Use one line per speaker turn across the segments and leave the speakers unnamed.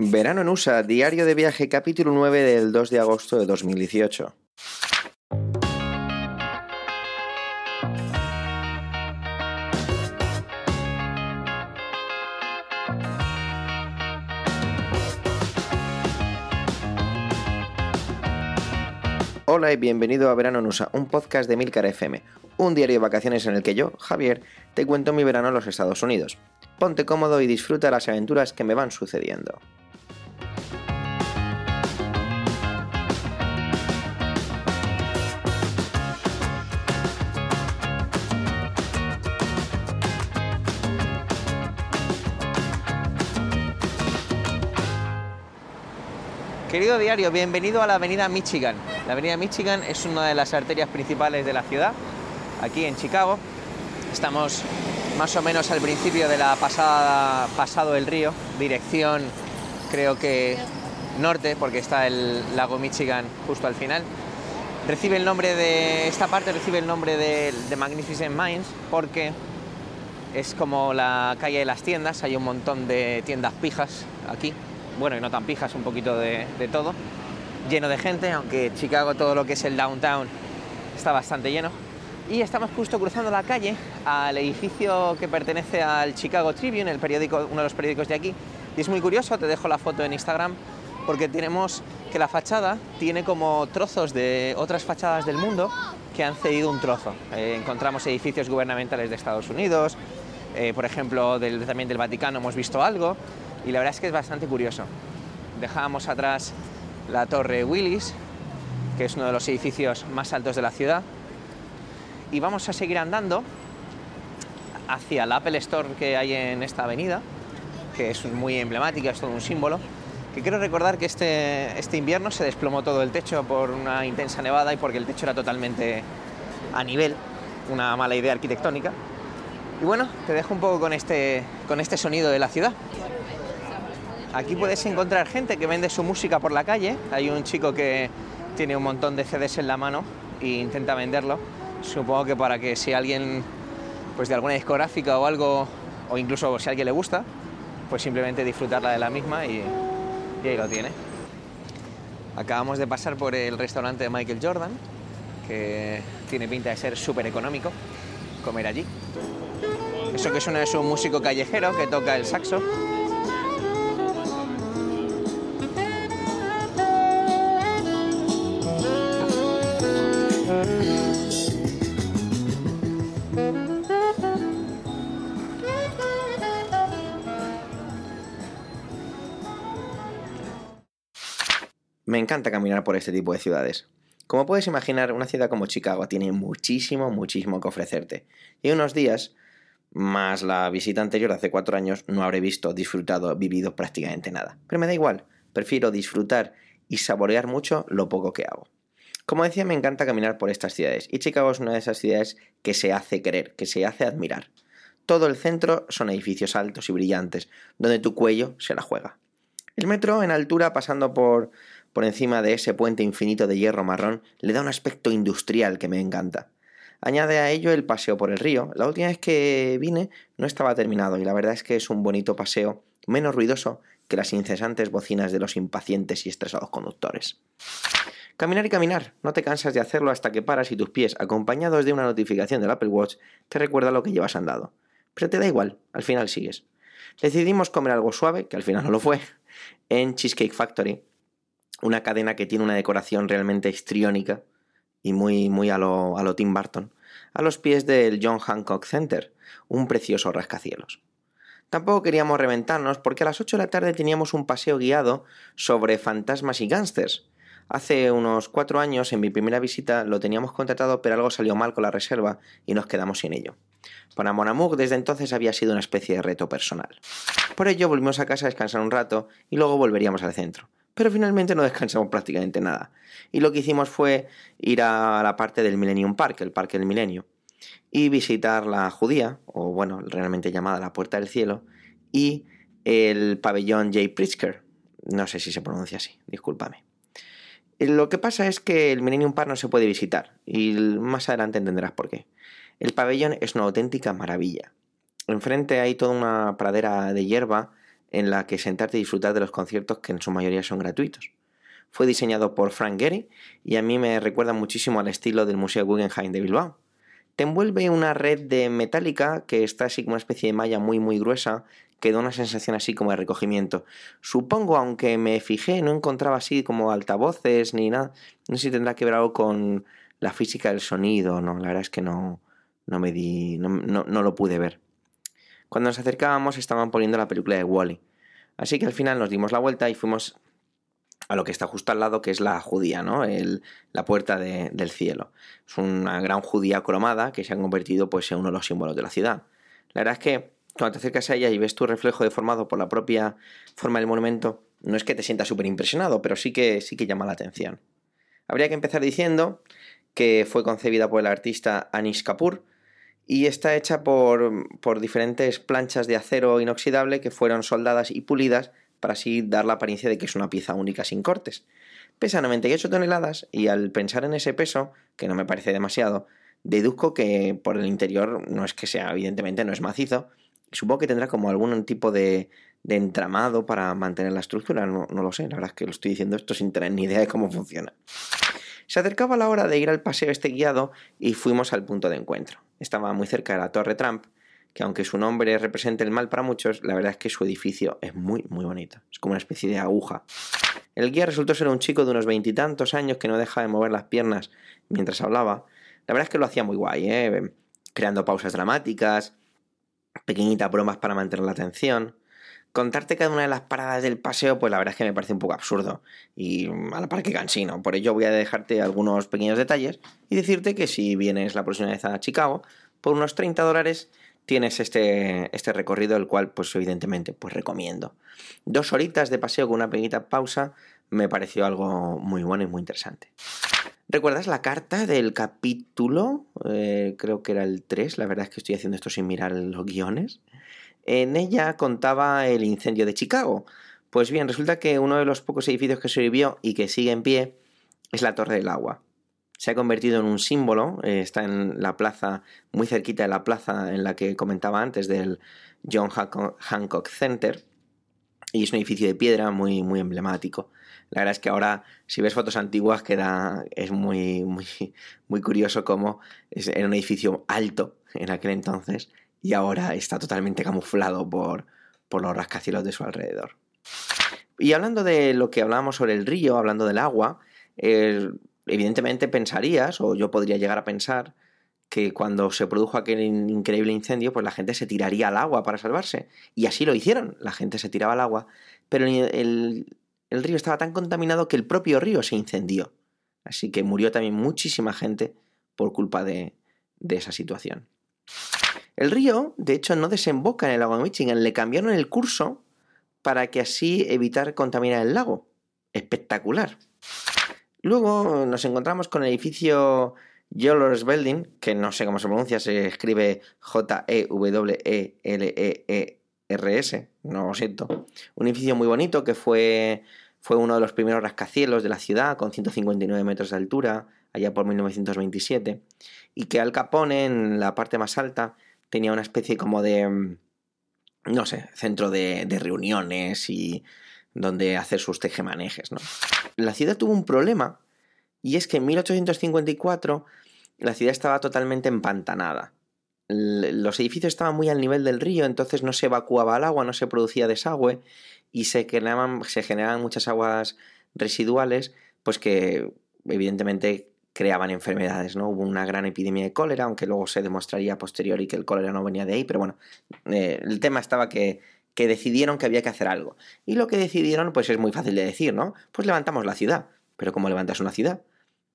Verano en USA, diario de viaje, capítulo 9 del 2 de agosto de 2018. Hola y bienvenido a Verano en USA, un podcast de Milcar FM, un diario de vacaciones en el que yo, Javier, te cuento mi verano en los Estados Unidos. Ponte cómodo y disfruta las aventuras que me van sucediendo. Querido diario, bienvenido a la avenida Michigan. La avenida Michigan es una de las arterias principales de la ciudad, aquí en Chicago. Estamos más o menos al principio de la pasada, pasado el río, dirección creo que norte, porque está el lago Michigan justo al final. Recibe el nombre de, esta parte recibe el nombre de, de Magnificent Mines porque es como la calle de las tiendas, hay un montón de tiendas pijas aquí, bueno, y no tan pijas, un poquito de, todo, lleno de gente, aunque Chicago todo lo que es el downtown está bastante lleno. Y estamos justo cruzando la calle al edificio que pertenece al Chicago Tribune, el periódico, uno de los periódicos de aquí. Y es muy curioso, te dejo la foto en Instagram, porque tenemos que la fachada tiene como trozos de otras fachadas del mundo que han cedido un trozo. Eh, encontramos edificios gubernamentales de Estados Unidos, eh, por ejemplo, del, también del Vaticano hemos visto algo, y la verdad es que es bastante curioso. Dejábamos atrás la Torre Willis, que es uno de los edificios más altos de la ciudad, y vamos a seguir andando hacia la Apple Store que hay en esta avenida, que es muy emblemática, es todo un símbolo. Que quiero recordar que este, este invierno se desplomó todo el techo por una intensa nevada y porque el techo era totalmente a nivel, una mala idea arquitectónica. Y bueno, te dejo un poco con este, con este sonido de la ciudad. Aquí puedes encontrar gente que vende su música por la calle. Hay un chico que tiene un montón de CDs en la mano e intenta venderlo. Supongo que para que si alguien pues de alguna discográfica o algo, o incluso si a alguien le gusta, pues simplemente disfrutarla de la misma y, ahí lo tiene. Acabamos de pasar por el restaurante de Michael Jordan, que tiene pinta de ser súper económico comer allí. Eso que suena es un músico callejero que toca el saxo encanta caminar por este tipo de ciudades. Como puedes imaginar, una ciudad como Chicago tiene muchísimo, muchísimo que ofrecerte. Y unos días, más la visita anterior hace cuatro años, no habré visto, disfrutado, vivido prácticamente nada. Pero me da igual, prefiero disfrutar y saborear mucho lo poco que hago. Como decía, me encanta caminar por estas ciudades, y Chicago es una de esas ciudades que se hace querer, que se hace admirar. Todo el centro son edificios altos y brillantes, donde tu cuello se la juega. El metro en altura pasando por por encima de ese puente infinito de hierro marrón le da un aspecto industrial que me encanta. Añade a ello el paseo por el río. La última vez que vine no estaba terminado y la verdad es que es un bonito paseo, menos ruidoso que las incesantes bocinas de los impacientes y estresados conductores. Caminar y caminar, no te cansas de hacerlo hasta que paras y tus pies, acompañados de una notificación del Apple Watch, te recuerda lo que llevas andado. Pero te da igual, al final sigues. Decidimos comer algo suave, que al final no lo fue, en Cheesecake Factory, una cadena que tiene una decoración realmente histriónica y muy, muy a lo, a lo Tim Burton, a los pies del John Hancock Center, un precioso rascacielos. Tampoco queríamos reventarnos porque a las 8 de la tarde teníamos un paseo guiado sobre fantasmas y gángsters. Hace unos cuatro años, en mi primera visita, lo teníamos contratado, pero algo salió mal con la reserva y nos quedamos sin ello. Para Monamuk desde entonces había sido una especie de reto personal. Por ello volvimos a casa a descansar un rato y luego volveríamos al centro pero finalmente no descansamos prácticamente nada. Y lo que hicimos fue ir a la parte del Millennium Park, el Parque del Milenio, y visitar la judía, o bueno, realmente llamada la Puerta del Cielo, y el pabellón J. Pritzker. No sé si se pronuncia así, discúlpame. Lo que pasa es que el Millennium Park no se puede visitar, y más adelante entenderás por qué. El pabellón es una auténtica maravilla. Enfrente hay toda una pradera de hierba en la que sentarte y disfrutar de los conciertos que en su mayoría son gratuitos. Fue diseñado por Frank Gehry y a mí me recuerda muchísimo al estilo del Museo Guggenheim de Bilbao. Te envuelve una red de metálica que está así como una especie de malla muy muy gruesa que da una sensación así como de recogimiento. Supongo, aunque me fijé, no encontraba así como altavoces ni nada. No sé si tendrá que ver algo con la física del sonido, no, la verdad es que no, no me di, no, no, lo pude ver. Cuando nos acercábamos estaban poniendo la película de Wally. Así que al final nos dimos la vuelta y fuimos a lo que está justo al lado, que es la judía, ¿no? El, la puerta del cielo. Es una gran judía cromada que se ha convertido pues, en uno de los símbolos de la ciudad. La verdad es que cuando te acercas a ella y ves tu reflejo deformado por la propia forma del monumento, no es que te sientas súper impresionado, pero sí que, sí que llama la atención. Habría que empezar diciendo que fue concebida por el artista Anish Kapoor y está hecha por, por diferentes planchas de acero inoxidable que fueron soldadas y pulidas para así dar la apariencia de que es una pieza única sin cortes. Pesa 98 toneladas y al pensar en ese peso, que no me parece demasiado, deduzco que por el interior no es que sea, evidentemente no es macizo, Supongo que tendrá como algún tipo de, entramado para mantener la estructura, no, lo sé, la verdad es que lo estoy diciendo esto sin tener ni idea de cómo funciona. Se acercaba la hora de ir al paseo este guiado y fuimos al punto de encuentro. Estaba muy cerca de la Torre Trump, que aunque su nombre represente el mal para muchos, la verdad es que su edificio es muy, muy bonito. Es como una especie de aguja. El guía resultó ser un chico de unos veintitantos años que no dejaba de mover las piernas mientras hablaba. La verdad es que lo hacía muy guay, ¿eh? creando pausas dramáticas, pequeñitas bromas para mantener la atención. Contarte cada una de las paradas del paseo, pues la verdad es que me parece un poco absurdo y a la par que cansino. Por ello voy a dejarte algunos pequeños detalles y decirte que si vienes la próxima vez a Chicago, por unos 30 dólares tienes este, este recorrido, el cual pues evidentemente pues recomiendo. Dos horitas de paseo con una pequeñita pausa me pareció algo muy bueno y muy interesante. ¿Recuerdas la carta del capítulo? Eh, creo que era el 3, la verdad es que estoy haciendo esto sin mirar los guiones. En ella contaba el incendio de Chicago. Pues bien, resulta que uno de los pocos edificios que sobrevivió y que sigue en pie es la Torre del Agua. Se ha convertido en un símbolo, eh, está en la plaza, muy cerquita de la plaza en la que comentaba antes del John Hancock Center, y es un edificio de piedra muy, muy emblemático. La verdad es que ahora, si ves fotos antiguas, queda, es muy, muy, muy curioso cómo era un edificio alto en aquel entonces y ahora está totalmente camuflado por, por los rascacielos de su alrededor. Y hablando de lo que hablábamos sobre el río, hablando del agua, evidentemente pensarías, o yo podría llegar a pensar, que cuando se produjo aquel increíble incendio, pues la gente se tiraría al agua para salvarse. Y así lo hicieron, la gente se tiraba al agua, pero el, el río estaba tan contaminado que el propio río se incendió. Así que murió también muchísima gente por culpa de, esa situación. El río, de hecho, no desemboca en el lago de Michigan, le cambiaron el curso para que así evitar contaminar el lago. Espectacular. Luego nos encontramos con el edificio Yellow's Building, que no sé cómo se pronuncia, se escribe J-E-W-E-L-E-E RS, no lo siento. Un edificio muy bonito que fue, fue uno de los primeros rascacielos de la ciudad, con 159 metros de altura, allá por 1927, y que Al Capone, en la parte más alta, tenía una especie como de, mm, no sé, centro de, de reuniones y donde hacer sus tejemanejes, ¿no? La ciudad tuvo un problema, y es que en 1854 la ciudad estaba totalmente empantanada los edificios estaban muy al nivel del río, entonces no se evacuaba el agua, no se producía desagüe y se se generaban muchas aguas residuales, pues que evidentemente creaban enfermedades, ¿no? Hubo una gran epidemia de cólera, aunque luego se demostraría a posteriori que el cólera no venía de ahí, pero bueno, eh, el tema estaba que, que decidieron que había que hacer algo. Y lo que decidieron, pues es muy fácil de decir, ¿no? Pues levantamos la ciudad. Pero ¿cómo levantas una ciudad?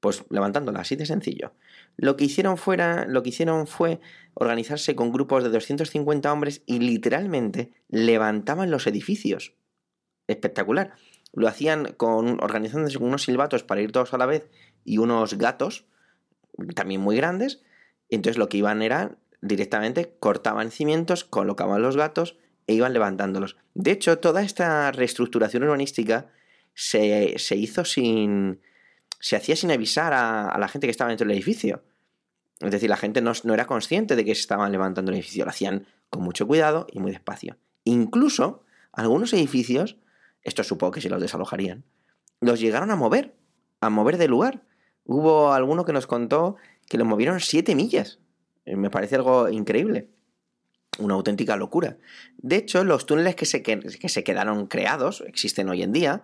Pues levantándola, así de sencillo. Lo que hicieron fuera, lo que hicieron fue organizarse con grupos de 250 hombres y literalmente levantaban los edificios. Espectacular. Lo hacían con organizándose con unos silbatos para ir todos a la vez y unos gatos también muy grandes. Entonces lo que iban era directamente cortaban cimientos, colocaban los gatos e iban levantándolos. De hecho, toda esta reestructuración urbanística se, se hizo sin, se hacía sin avisar a, la gente que estaba dentro del edificio. Es decir, la gente no, era consciente de que se estaban levantando el edificio, lo hacían con mucho cuidado y muy despacio. Incluso
algunos edificios, esto supongo que se los desalojarían, los llegaron a mover, a mover de lugar. Hubo alguno que nos contó que lo movieron 7 millas. Eh, me parece algo increíble. Una auténtica locura. De hecho, los túneles que se, se quedaron creados, existen hoy en día,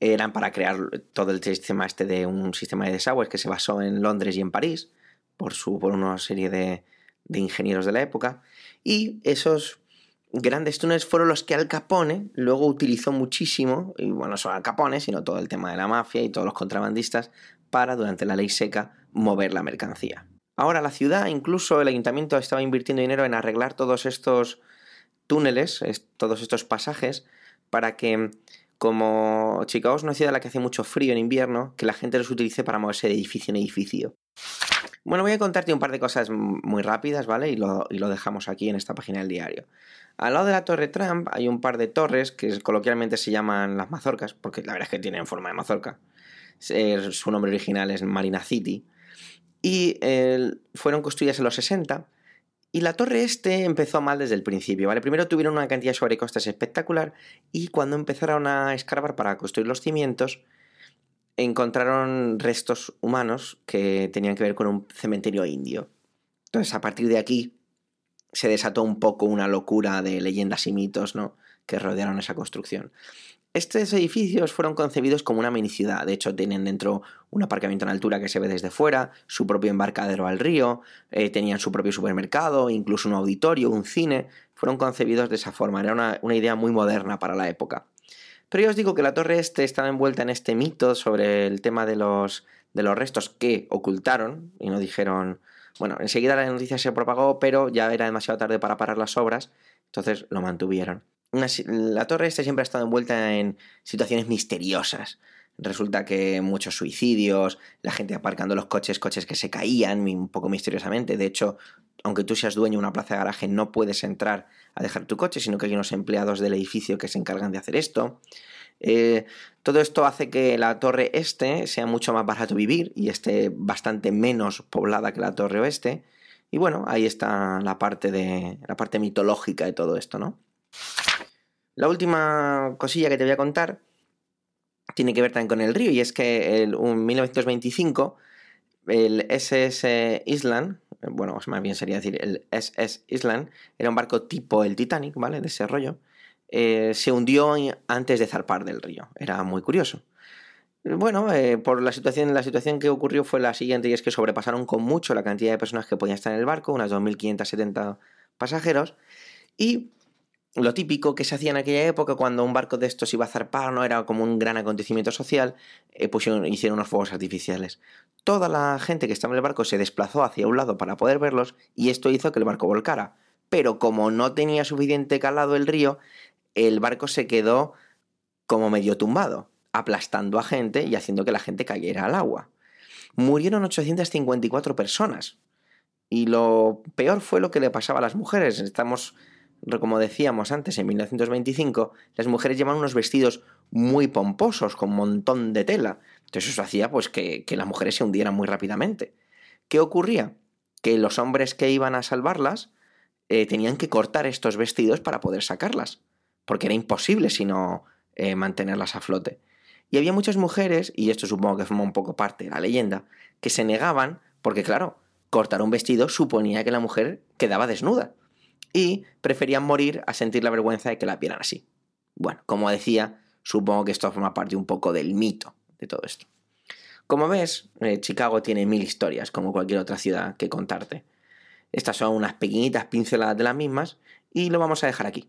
eran para crear todo el sistema este de un sistema de desagües que se basó en Londres y en París, por, su, por una serie de, de ingenieros de la época. Y esos grandes túneles fueron los que Al Capone luego utilizó muchísimo, y bueno, no solo Al Capone, sino todo el tema de la mafia y todos los contrabandistas, para, durante la ley seca, mover la mercancía. Ahora la ciudad, incluso el ayuntamiento estaba invirtiendo dinero en arreglar todos estos túneles, todos estos pasajes, para que, como Chicago es una ciudad la que hace mucho frío en invierno, que la gente los utilice para moverse de edificio en edificio. Bueno, voy a contarte un par de cosas muy rápidas, ¿vale? Y lo, y lo, dejamos aquí en esta página del diario. Al lado de la Torre Trump hay un par de torres que coloquialmente se llaman las mazorcas, porque la verdad es que tienen forma de mazorca. Su nombre original es Marina City. Y fueron construidas en los 60. Y la torre este empezó mal desde el principio, ¿vale? Primero tuvieron una cantidad de sobrecostes espectacular y cuando empezaron a escarbar para construir los cimientos, encontraron restos humanos que tenían que ver con un cementerio indio. Entonces, a partir de aquí se desató un poco una locura de leyendas y mitos, ¿no? que rodearon esa construcción. Estos edificios fueron concebidos como una mini ciudad, de hecho tienen dentro un aparcamiento en altura que se ve desde fuera, su propio embarcadero al río, eh, tenían su propio supermercado, incluso un auditorio, un cine, fueron concebidos de esa forma, era una, una idea muy moderna para la época. Pero yo os digo que la torre este estaba envuelta en este mito sobre el tema de los, de los restos que ocultaron y no dijeron, bueno, enseguida la noticia se propagó, pero ya era demasiado tarde para parar las obras, entonces lo mantuvieron la torre esta siempre ha estado envuelta en situaciones misteriosas. Resulta que muchos suicidios, la gente aparcando los coches, coches que se caían un poco misteriosamente. De hecho, aunque tú seas dueño de una plaza de garaje, no puedes entrar a dejar tu coche, sino que hay unos empleados del edificio que se encargan de hacer esto. Eh, todo esto hace que la torre este sea mucho más barato vivir y esté bastante menos poblada que la torre oeste. Y bueno, ahí está la parte de la parte mitológica de todo esto, ¿no? La última cosilla que te voy a contar tiene que ver también con el río y es que en 1925 el SS Island, bueno, más bien sería decir el SS Island, era un barco tipo el Titanic, ¿vale? De ese rollo, eh, se hundió antes de zarpar del río. Era muy curioso. Bueno, eh, por la situación, la situación que ocurrió fue la siguiente y es que sobrepasaron con mucho la cantidad de personas que podían estar en el barco, unas 2.570 pasajeros, y lo típico que se hacía en aquella época cuando un barco de estos iba a zarpar, no era como un gran acontecimiento social, eh, pusieron, hicieron unos fuegos artificiales. Toda la gente que estaba en el barco se desplazó hacia un lado para poder verlos y esto hizo que el barco volcara. Pero como no tenía suficiente calado el río, el barco se quedó como medio tumbado, aplastando a gente y haciendo que la gente cayera al agua. Murieron 854 personas. Y lo peor fue lo que le pasaba a las mujeres. Estamos como decíamos antes, en 1925, las mujeres llevaban unos vestidos muy pomposos, con un montón de tela. Entonces eso hacía pues, que, las mujeres se hundieran muy rápidamente. ¿Qué ocurría? Que los hombres que iban a salvarlas eh, tenían que cortar estos vestidos para poder sacarlas, porque era imposible sino eh, mantenerlas a flote. Y había muchas mujeres, y esto supongo que forma un poco parte de la leyenda, que se negaban porque, claro, cortar un vestido suponía que la mujer quedaba desnuda y preferían morir a sentir la vergüenza de que la vieran así. Bueno, como decía, supongo que esto forma parte un poco del mito de todo esto. Como ves, eh, Chicago tiene mil historias, como cualquier otra ciudad que contarte. Estas son unas pequeñitas pinceladas de las mismas y lo vamos a dejar aquí.